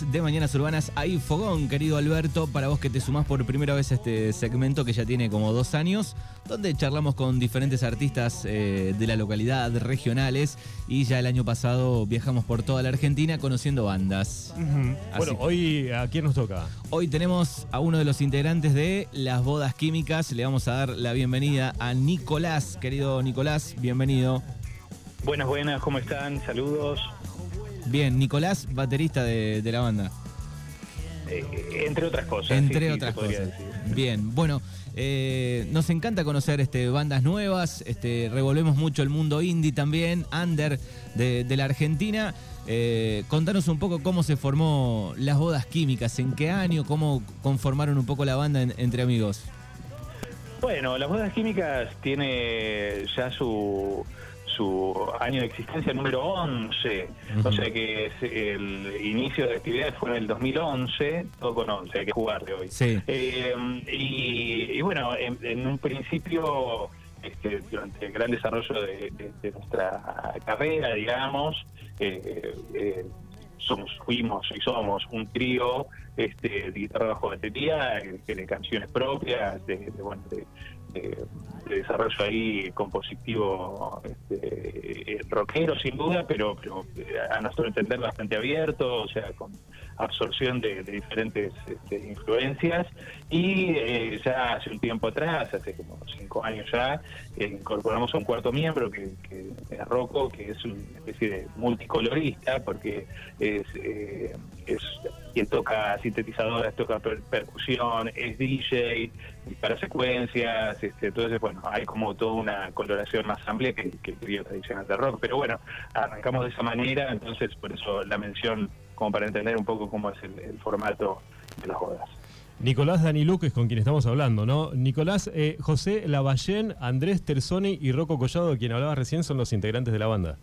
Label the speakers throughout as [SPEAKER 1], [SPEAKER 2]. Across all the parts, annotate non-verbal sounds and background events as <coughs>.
[SPEAKER 1] de Mañanas Urbanas. Hay fogón, querido Alberto, para vos que te sumás por primera vez a este segmento que ya tiene como dos años, donde charlamos con diferentes artistas eh, de la localidad, regionales, y ya el año pasado viajamos por toda la Argentina conociendo bandas.
[SPEAKER 2] Bueno, hoy ¿a quién nos toca?
[SPEAKER 1] Hoy tenemos a uno de los integrantes de Las Bodas Químicas. Le vamos a dar la bienvenida a Nicolás. Querido Nicolás, bienvenido.
[SPEAKER 3] Buenas, buenas, ¿cómo están? Saludos.
[SPEAKER 1] Bien, Nicolás, baterista de, la banda.
[SPEAKER 3] Eh, entre otras cosas.
[SPEAKER 1] Entre otras cosas. Bien, bueno, eh, nos encanta conocer este, bandas nuevas, este, revolvemos mucho el mundo indie también, under de, la Argentina. Eh, contanos un poco cómo se formó Las Bodas Químicas, en qué año, cómo conformaron un poco la banda entre amigos.
[SPEAKER 3] Bueno, Las Bodas Químicas tiene ya su su año de existencia número 11, o sea que el inicio de actividades fue en el 2011, todo con 11, hay que jugar de hoy. Eh, y, bueno, en, un principio, este, durante el gran desarrollo de, nuestra carrera, digamos, eh, eh, somos, fuimos y somos un trío este, de guitarra bajo batería, de canciones propias, de, bueno, de, desarrollo ahí compositivo este, rockero sin duda, pero, pero a nuestro entender bastante abierto, o sea, con absorción de, diferentes este, influencias y eh, ya hace un tiempo atrás, hace como cinco años ya, eh, incorporamos a un cuarto miembro que, es Rocco, que es una especie de multicolorista porque es, eh, es quien toca sintetizadoras, toca percusión, es DJ para secuencias, este, entonces bueno, hay como toda una coloración más amplia que, que tradicional de rock, pero bueno, arrancamos de esa manera, entonces por eso la mención como para entender un poco cómo es el, formato de las bodas.
[SPEAKER 2] Nicolás Daniluk es con quien estamos hablando, ¿no? Nicolás, eh, José Lavallén, Andrés Terzoni y Rocco Collado, de quien hablaba recién, son los integrantes de la banda.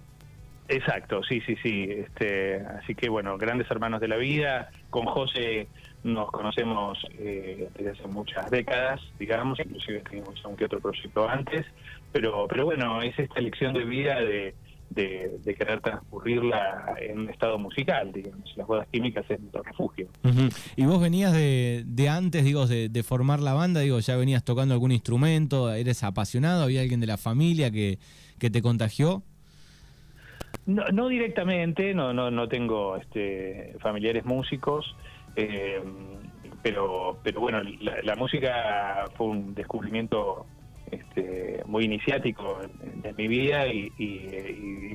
[SPEAKER 3] Exacto, sí, sí, sí. Este, así que bueno, grandes hermanos de la vida. Con José nos conocemos eh, desde hace muchas décadas, digamos, inclusive teníamos un que otro proyecto antes, pero, pero bueno, es esta elección de vida de, de, querer transcurrirla en un estado musical, digamos. Las bodas químicas es nuestro refugio.
[SPEAKER 1] ¿Y vos venías de, antes, digo, de, formar la banda? Digo, ¿ya venías tocando algún instrumento? ¿Eres apasionado? ¿Había alguien de la familia que, que te contagió?
[SPEAKER 3] No, no directamente, no, no, no tengo este, familiares músicos. Eh, pero, pero bueno, la, música fue un descubrimiento este, muy iniciático en, mi vida y,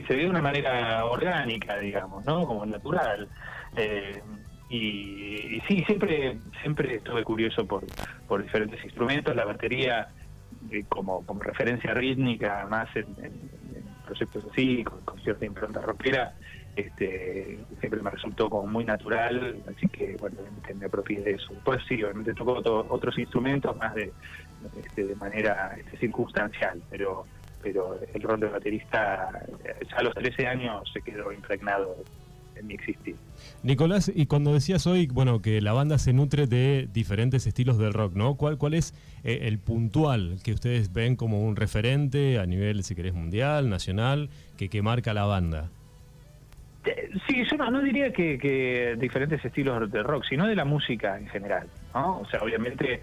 [SPEAKER 3] se dio de una manera orgánica, digamos, ¿no? Como natural. Eh, y, sí, siempre siempre estuve curioso por, por diferentes instrumentos. La batería eh, como, como referencia rítmica, más en, proyectos así, con, cierta impronta rockera, este, siempre me resultó como muy natural, así que bueno, me apropié de eso. Después sí, obviamente tocó otros instrumentos más de, este, de manera este, circunstancial, pero pero el rol de baterista ya a los 13 años se quedó impregnado en mi existir.
[SPEAKER 2] Nicolás, y cuando decías hoy, bueno, que la banda se nutre de diferentes estilos del rock, ¿no? ¿Cuál, cuál es eh, el puntual que ustedes ven como un referente a nivel, si querés, mundial, nacional, que, que marca la banda?
[SPEAKER 3] Eh, sí, yo no, diría que, que, diferentes estilos de rock, sino de la música en general, ¿no? O sea, obviamente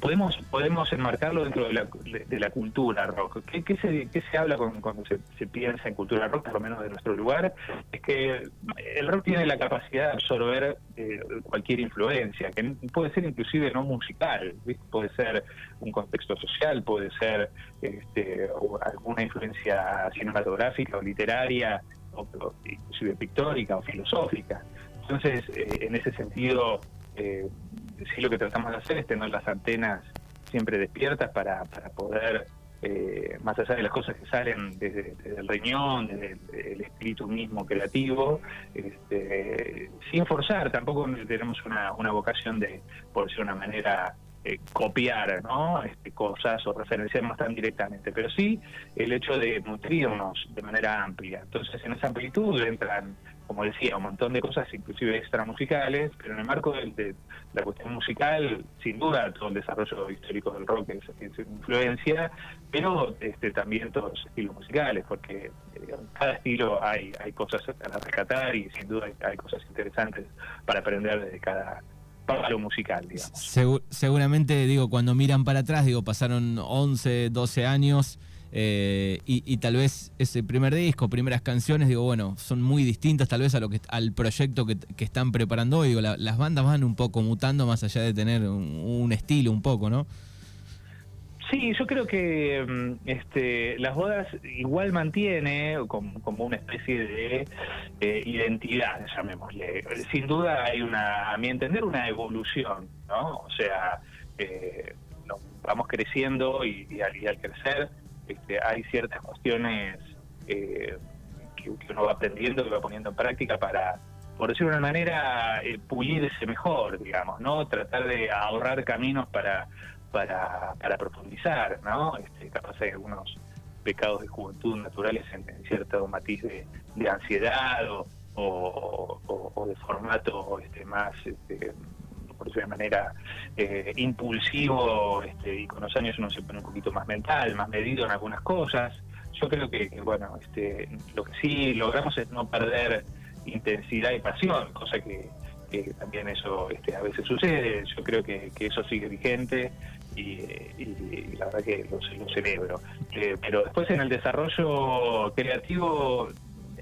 [SPEAKER 3] podemos podemos enmarcarlo dentro de la, de, la cultura rock. ¿Qué, qué, se, qué se habla cuando se, piensa en cultura rock, por lo menos de nuestro lugar? Es que el rock tiene la capacidad de absorber eh, cualquier influencia, que puede ser inclusive no musical, puede ser un contexto social, puede ser este, alguna influencia cinematográfica o literaria, o, inclusive pictórica o filosófica. Entonces, eh, en ese sentido, eh, sí lo que tratamos de hacer es tener las antenas siempre despiertas para, para poder, eh, más allá de las cosas que salen desde, el riñón, desde el, espíritu mismo creativo, este, sin forzar, tampoco tenemos una, una vocación de, por decir una manera, eh, copiar ¿no? este, cosas o referenciarnos tan directamente, pero sí el hecho de nutrirnos de manera amplia. Entonces, en esa amplitud entran como decía, un montón de cosas, inclusive extramusicales, pero en el marco de, la cuestión musical, sin duda, todo el desarrollo histórico del rock es, es influencia, pero este, también todos los estilos musicales, porque eh, cada estilo hay, hay cosas para rescatar y sin duda hay, cosas interesantes para aprender desde cada palo musical, digamos.
[SPEAKER 1] seguramente, digo, cuando miran para atrás, digo, pasaron 11, 12 años eh, y, tal vez ese primer disco, primeras canciones, digo, bueno, son muy distintas tal vez a lo que al proyecto que, están preparando hoy. Digo, las bandas van un poco mutando más allá de tener un, estilo un poco, ¿no?
[SPEAKER 3] Sí, yo creo que mm, este, las bodas igual mantiene como, una especie de eh, identidad, llamémosle. Sin duda hay una, a mi entender, una evolución, ¿no? O sea, eh, vamos creciendo y al crecer este, hay ciertas cuestiones eh, que, uno va aprendiendo, que va poniendo en práctica para, por decirlo de una manera, eh, pulirse mejor, digamos, ¿no? Tratar de ahorrar caminos para, para, para profundizar, ¿no? Este, capaz hay algunos pecados de juventud naturales en, cierto matiz de, ansiedad o, o, de formato este, más este, por decirlo de manera eh, impulsivo este, y con los años uno se pone un poquito más mental, más medido en algunas cosas. Yo creo que, bueno, este, lo que sí logramos es no perder intensidad y pasión, cosa que, también eso este, a veces sucede. Yo creo que, eso sigue vigente y, la verdad que lo, celebro. Eh, pero después en el desarrollo creativo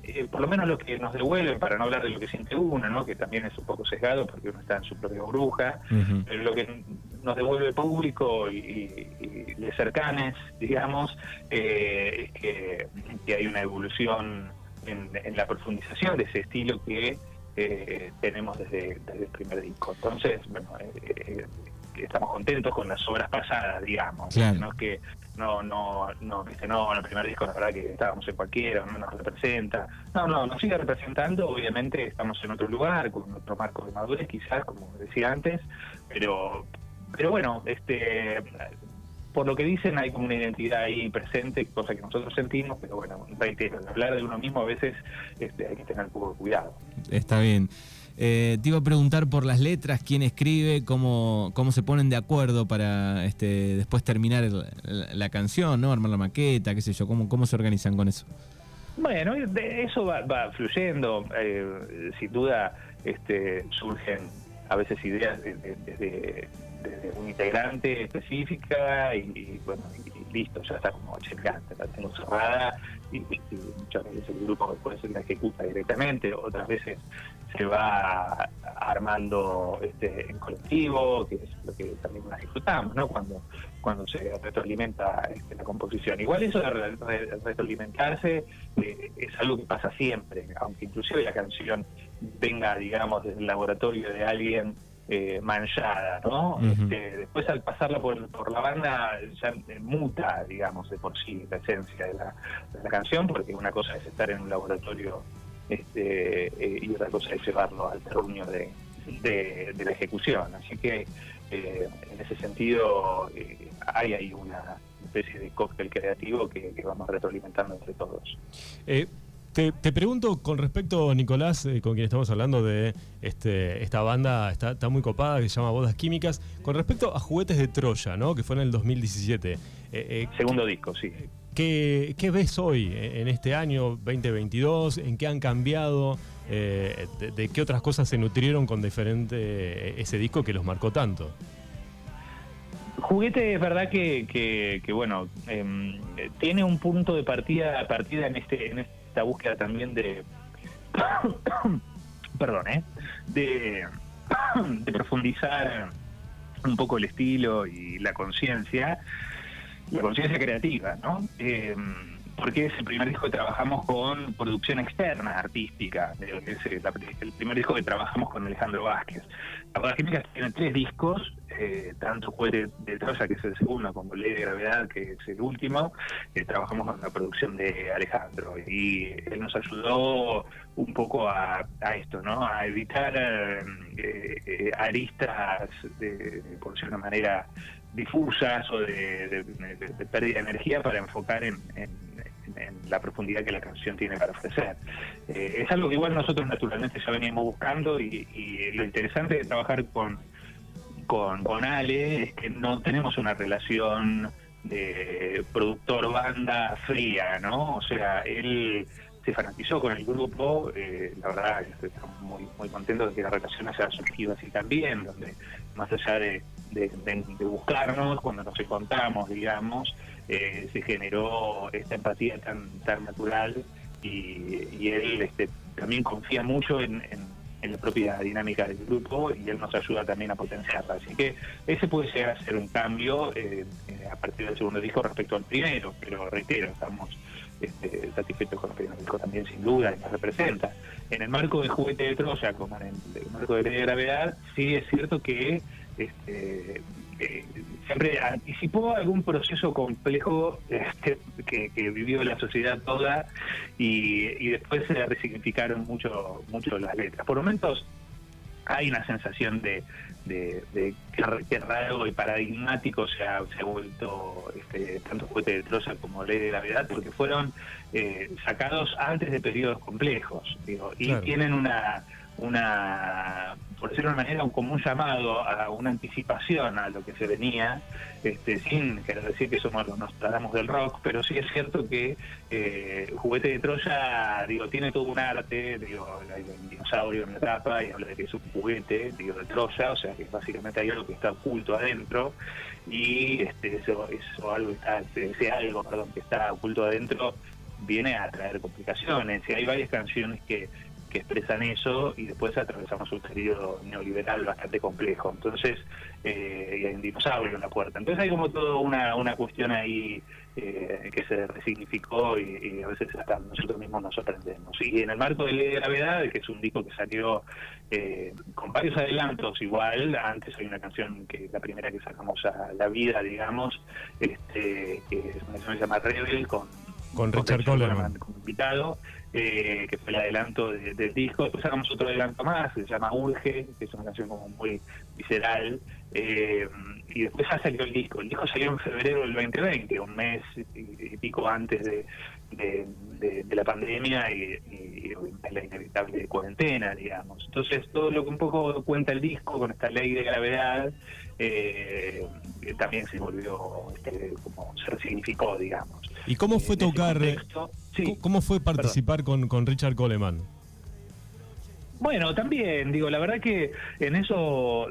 [SPEAKER 3] eh, por lo menos lo que nos devuelven, para no hablar de lo que siente uno, ¿no? que también es un poco sesgado porque uno está en su propia bruja, pero lo que nos devuelve el público y, y, y cercanes, digamos, eh, es que, hay una evolución en, la profundización de ese estilo que eh, tenemos desde, desde, el primer disco. Entonces, bueno, estamos contentos con las obras pasadas, digamos. No es que no, no, no, viste, no, en el primer disco la verdad que estábamos en cualquiera, no nos representa. No, no, nos sigue representando, obviamente estamos en otro lugar, con otro marco de madurez quizás, como decía antes, pero, pero bueno, este por lo que dicen hay como una identidad ahí presente, cosa que nosotros sentimos, pero bueno, reitero, hablar de uno mismo a veces este, hay que tener un poco de cuidado.
[SPEAKER 1] Está bien. Eh, te iba a preguntar por las letras, quién escribe, cómo, cómo se ponen de acuerdo para este, después terminar la, canción, ¿no? Armar la maqueta, qué sé yo, cómo, cómo se organizan con eso.
[SPEAKER 3] Bueno, eso va, fluyendo, eh, sin duda este, surgen a veces ideas desde, un integrante específica y, bueno, listo, ya está como checante, la tengo cerrada y, muchas veces el grupo puede ser la ejecuta directamente, otras veces se va armando este, en colectivo, que es lo que también nos disfrutamos, ¿no? Cuando, cuando se retroalimenta este, la composición. Igual eso de retroalimentarse eh, es algo que pasa siempre, aunque inclusive la canción venga, digamos, del laboratorio de alguien eh, manchada, ¿no? Este, después al pasarla por, por, la banda ya muta, digamos, de por sí la esencia de la, de la canción, porque una cosa es estar en un laboratorio este, eh, y otra cosa es llevarlo al terruño de, de, la ejecución. Así que eh, en ese sentido eh, hay ahí una especie de cóctel creativo que, vamos retroalimentando entre todos.
[SPEAKER 2] Te, pregunto con respecto, Nicolás, con quien estamos hablando de este, esta banda, está, está, muy copada, que se llama Bodas Químicas, con respecto a Juguetes de Troya, ¿no? que fue en el 2017.
[SPEAKER 3] Segundo disco, sí.
[SPEAKER 2] ¿Qué, ves hoy en este año 2022? ¿En qué han cambiado? Eh, de, qué otras cosas se nutrieron con diferente eh, ese disco que los marcó tanto?
[SPEAKER 3] Juguete es verdad que, bueno, em, tiene un punto de partida, partida en, este, en esta búsqueda también de... <coughs> perdón, ¿eh? <coughs> De, profundizar un poco el estilo y la conciencia la conciencia creativa, ¿no? Eh, porque es el primer disco que trabajamos con producción externa, artística. Es el primer disco que trabajamos con Alejandro Vázquez. La Boda Química tiene tres discos, eh, tanto Juguete de Troya, que es el segundo, como Ley de Gravedad, que es el último. Eh, trabajamos con la producción de Alejandro y él nos ayudó un poco a, esto, ¿no? A evitar eh, aristas, de, por decirlo de una manera, difusas o de, pérdida de energía para enfocar en, la profundidad que la canción tiene para ofrecer. Eh, es algo que igual nosotros naturalmente ya veníamos buscando y, lo interesante de trabajar con, con, con Ale es que no tenemos una relación de productor-banda fría, ¿no? O sea, él se fanatizó con el grupo, eh, la verdad estamos muy, muy contentos de que la relación haya surgido así también, donde más allá de, buscarnos, cuando nos encontramos, digamos, eh, se generó esta empatía tan, tan natural y, él este, también confía mucho en, la propia dinámica del grupo y él nos ayuda también a potenciarla. Así que ese puede llegar a ser un cambio eh, a partir del segundo disco respecto al primero, pero reitero, estamos este, satisfechos con el primer disco también sin duda y nos representa. En el marco de Juguete de Troya, como en el, marco de Ley Gravedad, sí es cierto que este, eh, siempre anticipó algún proceso complejo este, que, vivió la sociedad toda y, después se resignificaron mucho, mucho las letras. Por momentos hay una sensación de, de, qué, raro y paradigmático se ha, se ha vuelto este, tanto Juguete de Troya como Ley de Gravedad, porque fueron eh, sacados antes de periodos complejos, digo, y tienen una una, por decirlo de una manera, un común llamado a una anticipación a lo que se venía, este, sin querer decir que somos los Nostradamus del rock, pero sí es cierto que eh, Juguete de Troya, digo, tiene todo un arte, digo, hay dinosaurio en la tapa y habla de que es un juguete, digo, de Troya, o sea que básicamente hay algo que está oculto adentro y este, eso, eso algo está, ese algo, perdón, que está oculto adentro viene a traer complicaciones y hay varias canciones que que expresan eso y después atravesamos un periodo neoliberal bastante complejo. Entonces, eh, y hay un dinosaurio en la puerta. Entonces hay como toda una, una cuestión ahí eh, que se resignificó y, a veces hasta nosotros mismos nos sorprendemos. Y en el marco de Ley de Gravedad, que es un disco que salió eh, con varios adelantos igual, antes hay una canción que la primera que sacamos a la vida, digamos, este, que es una canción que se llama Rebel con
[SPEAKER 2] con Richard Coleman
[SPEAKER 3] como invitado, eh, que fue el adelanto del disco. Después sacamos otro adelanto más, que se llama Urge, que es una canción como muy visceral. Eh, y después ya salió el disco. El disco salió en febrero del 2020, un mes y, pico antes de, de, la pandemia y, y, la inevitable cuarentena, digamos. Entonces, todo lo que un poco cuenta el disco con esta ley de gravedad eh, también se volvió, este, como se resignificó, digamos.
[SPEAKER 2] ¿Y cómo fue tocar, cómo fue participar con, con Richard Coleman?
[SPEAKER 3] Bueno, también, digo, la verdad que en eso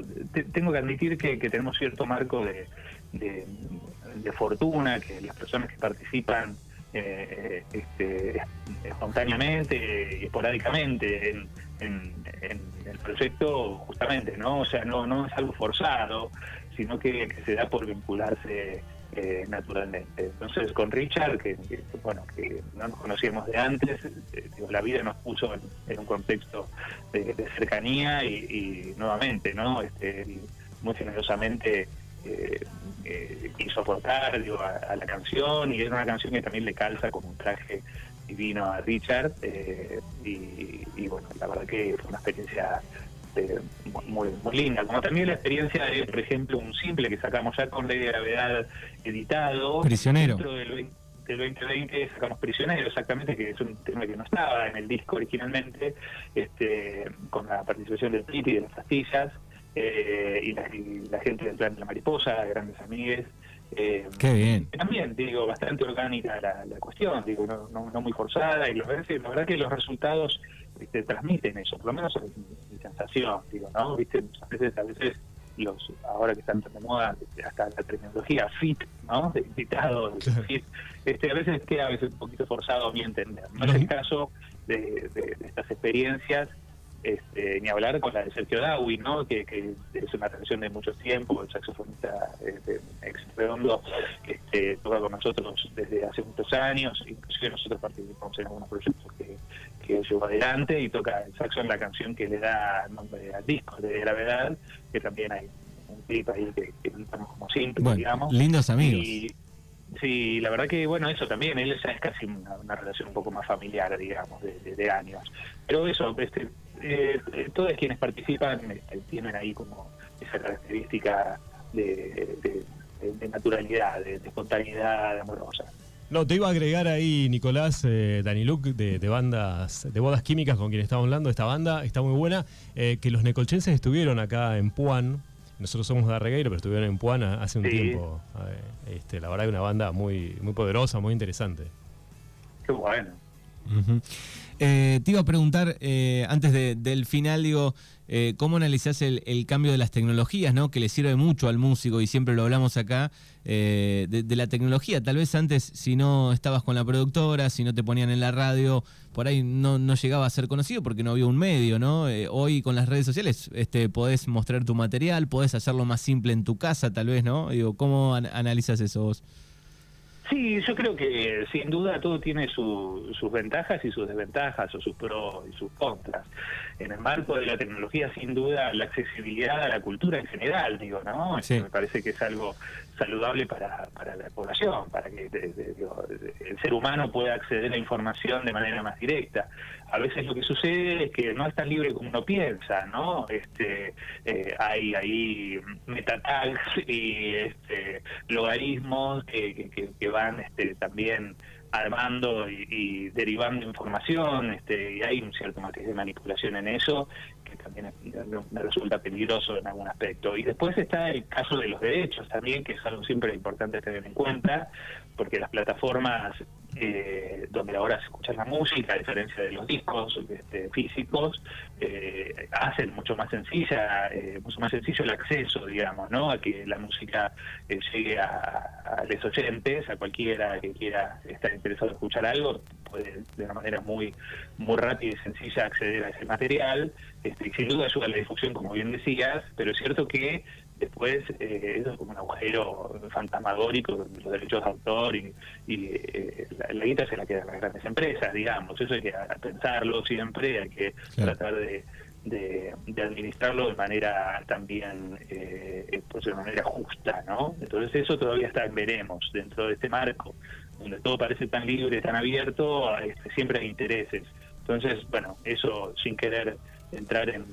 [SPEAKER 3] tengo que admitir que, tenemos cierto marco de, de, fortuna, que las personas que participan eh, este, espontáneamente y esporádicamente en, el proyecto, justamente, ¿no? O sea, no, no es algo forzado, sino que se da por vincularse eh, naturalmente. Entonces con Richard, que, bueno, que no nos conocíamos de antes, eh, la vida nos puso en, un contexto de, cercanía y, nuevamente, ¿no? Este, muy generosamente eh, quiso aportar a, la canción y es una canción que también le calza como un traje divino a Richard y, bueno, la verdad que fue una experiencia este, muy, muy linda, como también la experiencia de, por ejemplo, un simple que sacamos ya con Ley de Gravedad editado.
[SPEAKER 1] Prisionero.
[SPEAKER 3] Dentro del, 2020 sacamos Prisionero, exactamente, que es un tema que no estaba en el disco originalmente, este, con la participación del Titi y de las pastillas, eh, y, la, gente del plan de la mariposa, grandes amigues.
[SPEAKER 1] Eh, Qué bien.
[SPEAKER 3] También, digo, bastante orgánica la, cuestión, digo, no, no, muy forzada, y la verdad que los resultados te transmiten eso, por lo menos es mi, sensación, digo, ¿no? ¿Viste? A veces, a veces los, ahora que están de moda, hasta la terminología fit, ¿no? De invitado, este, a veces queda a veces un poquito forzado a mi entender. No es el caso de, estas experiencias, este, ni hablar con la de Sergio Dawi, ¿no? Que, es una relación de mucho tiempo, el saxofonista este, ex redondo, que este, toca con nosotros desde hace muchos años, inclusive nosotros participamos en algunos proyectos que que llevó adelante y toca el saxo en la canción que le da nombre al disco de Gravedad, que también hay un clip ahí que, que estamos como simple, digamos.
[SPEAKER 1] Lindos amigos.
[SPEAKER 3] Y, sí, la verdad que, bueno, eso también, él es casi una, relación un poco más familiar, digamos, de, años. Pero eso, este, eh, todos quienes participan este, tienen ahí como esa característica de, naturalidad, de, espontaneidad amorosa.
[SPEAKER 2] No, te iba a agregar ahí, Nicolás, eh, Dani Luke, de, bandas, de bodas químicas con quien estamos hablando. Esta banda está muy buena. Eh, que los necolchenses estuvieron acá en Puan. Nosotros somos de Arregueiro, pero estuvieron en Puan hace un tiempo. este, la verdad que una banda muy, muy poderosa, muy interesante.
[SPEAKER 3] Qué bueno.
[SPEAKER 1] Eh, te iba a preguntar, eh, antes del final, digo, eh, ¿cómo analizás el, cambio de las tecnologías, ¿no? que le sirve mucho al músico y siempre lo hablamos acá, de, la tecnología? Tal vez antes, si no estabas con la productora, si no te ponían en la radio, por ahí no, llegaba a ser conocido porque no había un medio, ¿no? hoy con las redes sociales este, podés mostrar tu material, podés hacerlo más simple en tu casa, tal vez, ¿no? Digo, ¿cómo analizas eso vos?
[SPEAKER 3] Sí, yo creo que sin duda todo tiene sus ventajas y sus desventajas, o sus pros y sus contras. En el marco de la tecnología, sin duda, la accesibilidad a la cultura en general, digo, ¿no? Me parece que es algo saludable para, para la población, para que el ser humano pueda acceder a información de manera más directa. A veces lo que sucede es que no es tan libre como uno piensa, ¿no? Este, eh, hay ahí metatags y este, logaritmos que, que, van este, también armando y, derivando información, este, y hay un cierto matiz de manipulación en eso, que me resulta peligroso en algún aspecto. Y después está el caso de los derechos también, que es algo siempre importante tener en cuenta, porque las plataformas eh, donde ahora se escucha la música, a diferencia de los discos este, físicos, eh, hacen mucho más sencilla, eh, mucho más sencillo el acceso, digamos, ¿no? A que la música eh, llegue a, a los oyentes, a cualquiera que quiera estar interesado en escuchar algo, puede de una manera muy muy rápida y sencilla acceder a ese material. Este, sin duda ayuda a la difusión, como bien decías, pero es cierto que después eh, eso es como un agujero fantasmagórico los derechos de autor y, eh, la, guita se la quedan las grandes empresas, digamos. Eso hay que pensarlo siempre, hay que tratar de, de, administrarlo de manera también, eh, pues de manera justa, ¿no? Entonces eso todavía está en veremos dentro de este marco, donde todo parece tan libre, tan abierto, este, siempre hay intereses. Entonces, bueno, eso sin querer entrar en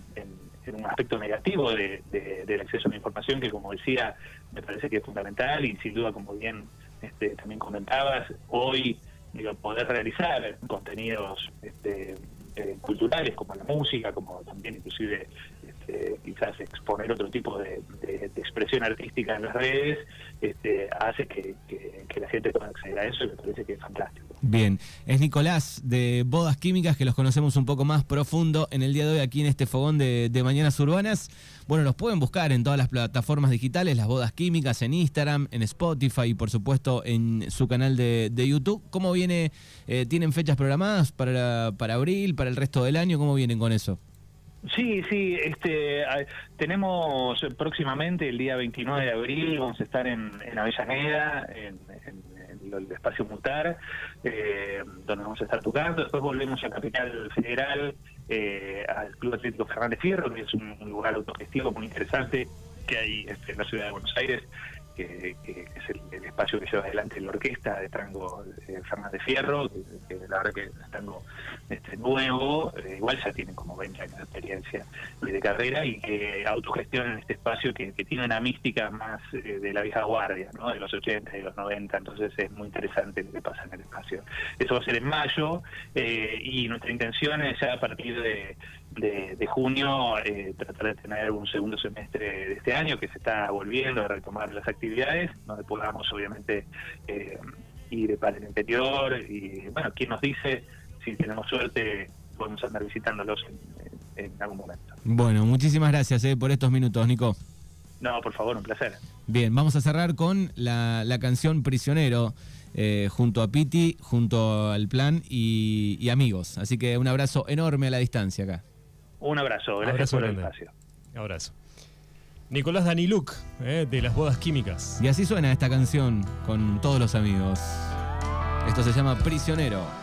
[SPEAKER 3] en un aspecto negativo de, del acceso a la información que, como decía, me parece que es fundamental y sin duda, como bien este, también comentabas, hoy digo, poder realizar contenidos este, eh, culturales como la música, como también inclusive este, quizás exponer otro tipo de, expresión artística en las redes, este, hace que, la gente pueda acceder a eso y me parece que es fantástico.
[SPEAKER 1] Bien, es Nicolás de Bodas Químicas, que los conocemos un poco más profundo en el día de hoy aquí en este fogón de, Mañanas Urbanas. Bueno, los pueden buscar en todas las plataformas digitales, las Bodas Químicas, en Instagram, en Spotify y por supuesto en su canal de, YouTube. ¿Cómo viene? Eh, ¿Tienen fechas programadas para, para abril, para el resto del año? ¿Cómo vienen con eso?
[SPEAKER 3] Sí, sí, este, tenemos próximamente el día 29 de abril, vamos a estar en, en Avellaneda, en, el espacio Mutar, eh, donde vamos a estar tocando, después volvemos a Capital Federal, eh, al Club Atlético Fernández Fierro, que es un, lugar autogestivo muy interesante que hay este, en la ciudad de Buenos Aires, que, es el, espacio que lleva adelante la orquesta de tango de Fernández Fierro, que, la verdad que es tango este, nuevo, eh, igual ya tienen como 20 años de experiencia de carrera, y que autogestionan este espacio que, tiene una mística más eh, de la vieja guardia, ¿no? de los 80 y los 90, entonces es muy interesante lo que pasa en el espacio. Eso va a ser en mayo, eh, y nuestra intención es ya a partir de de, junio eh, tratar de tener un segundo semestre de este año que se está volviendo a retomar las actividades, donde podamos obviamente eh, ir para el interior y bueno, quién nos dice si tenemos suerte podemos andar visitándolos en, algún momento.
[SPEAKER 1] Bueno, muchísimas gracias eh, por estos minutos, Nico.
[SPEAKER 3] No, por favor, un placer.
[SPEAKER 1] Bien, vamos a cerrar con la, la canción Prisionero. junto a Piti, junto al plan y, y amigos. Así que un abrazo enorme a la distancia acá.
[SPEAKER 3] Un abrazo, gracias por el espacio.
[SPEAKER 2] Abrazo. Nicolás Daniluk, eh, de las bodas químicas.
[SPEAKER 1] Y así suena esta canción con todos los amigos. Esto se llama Prisionero.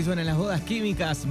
[SPEAKER 1] Así suenan las bodas químicas.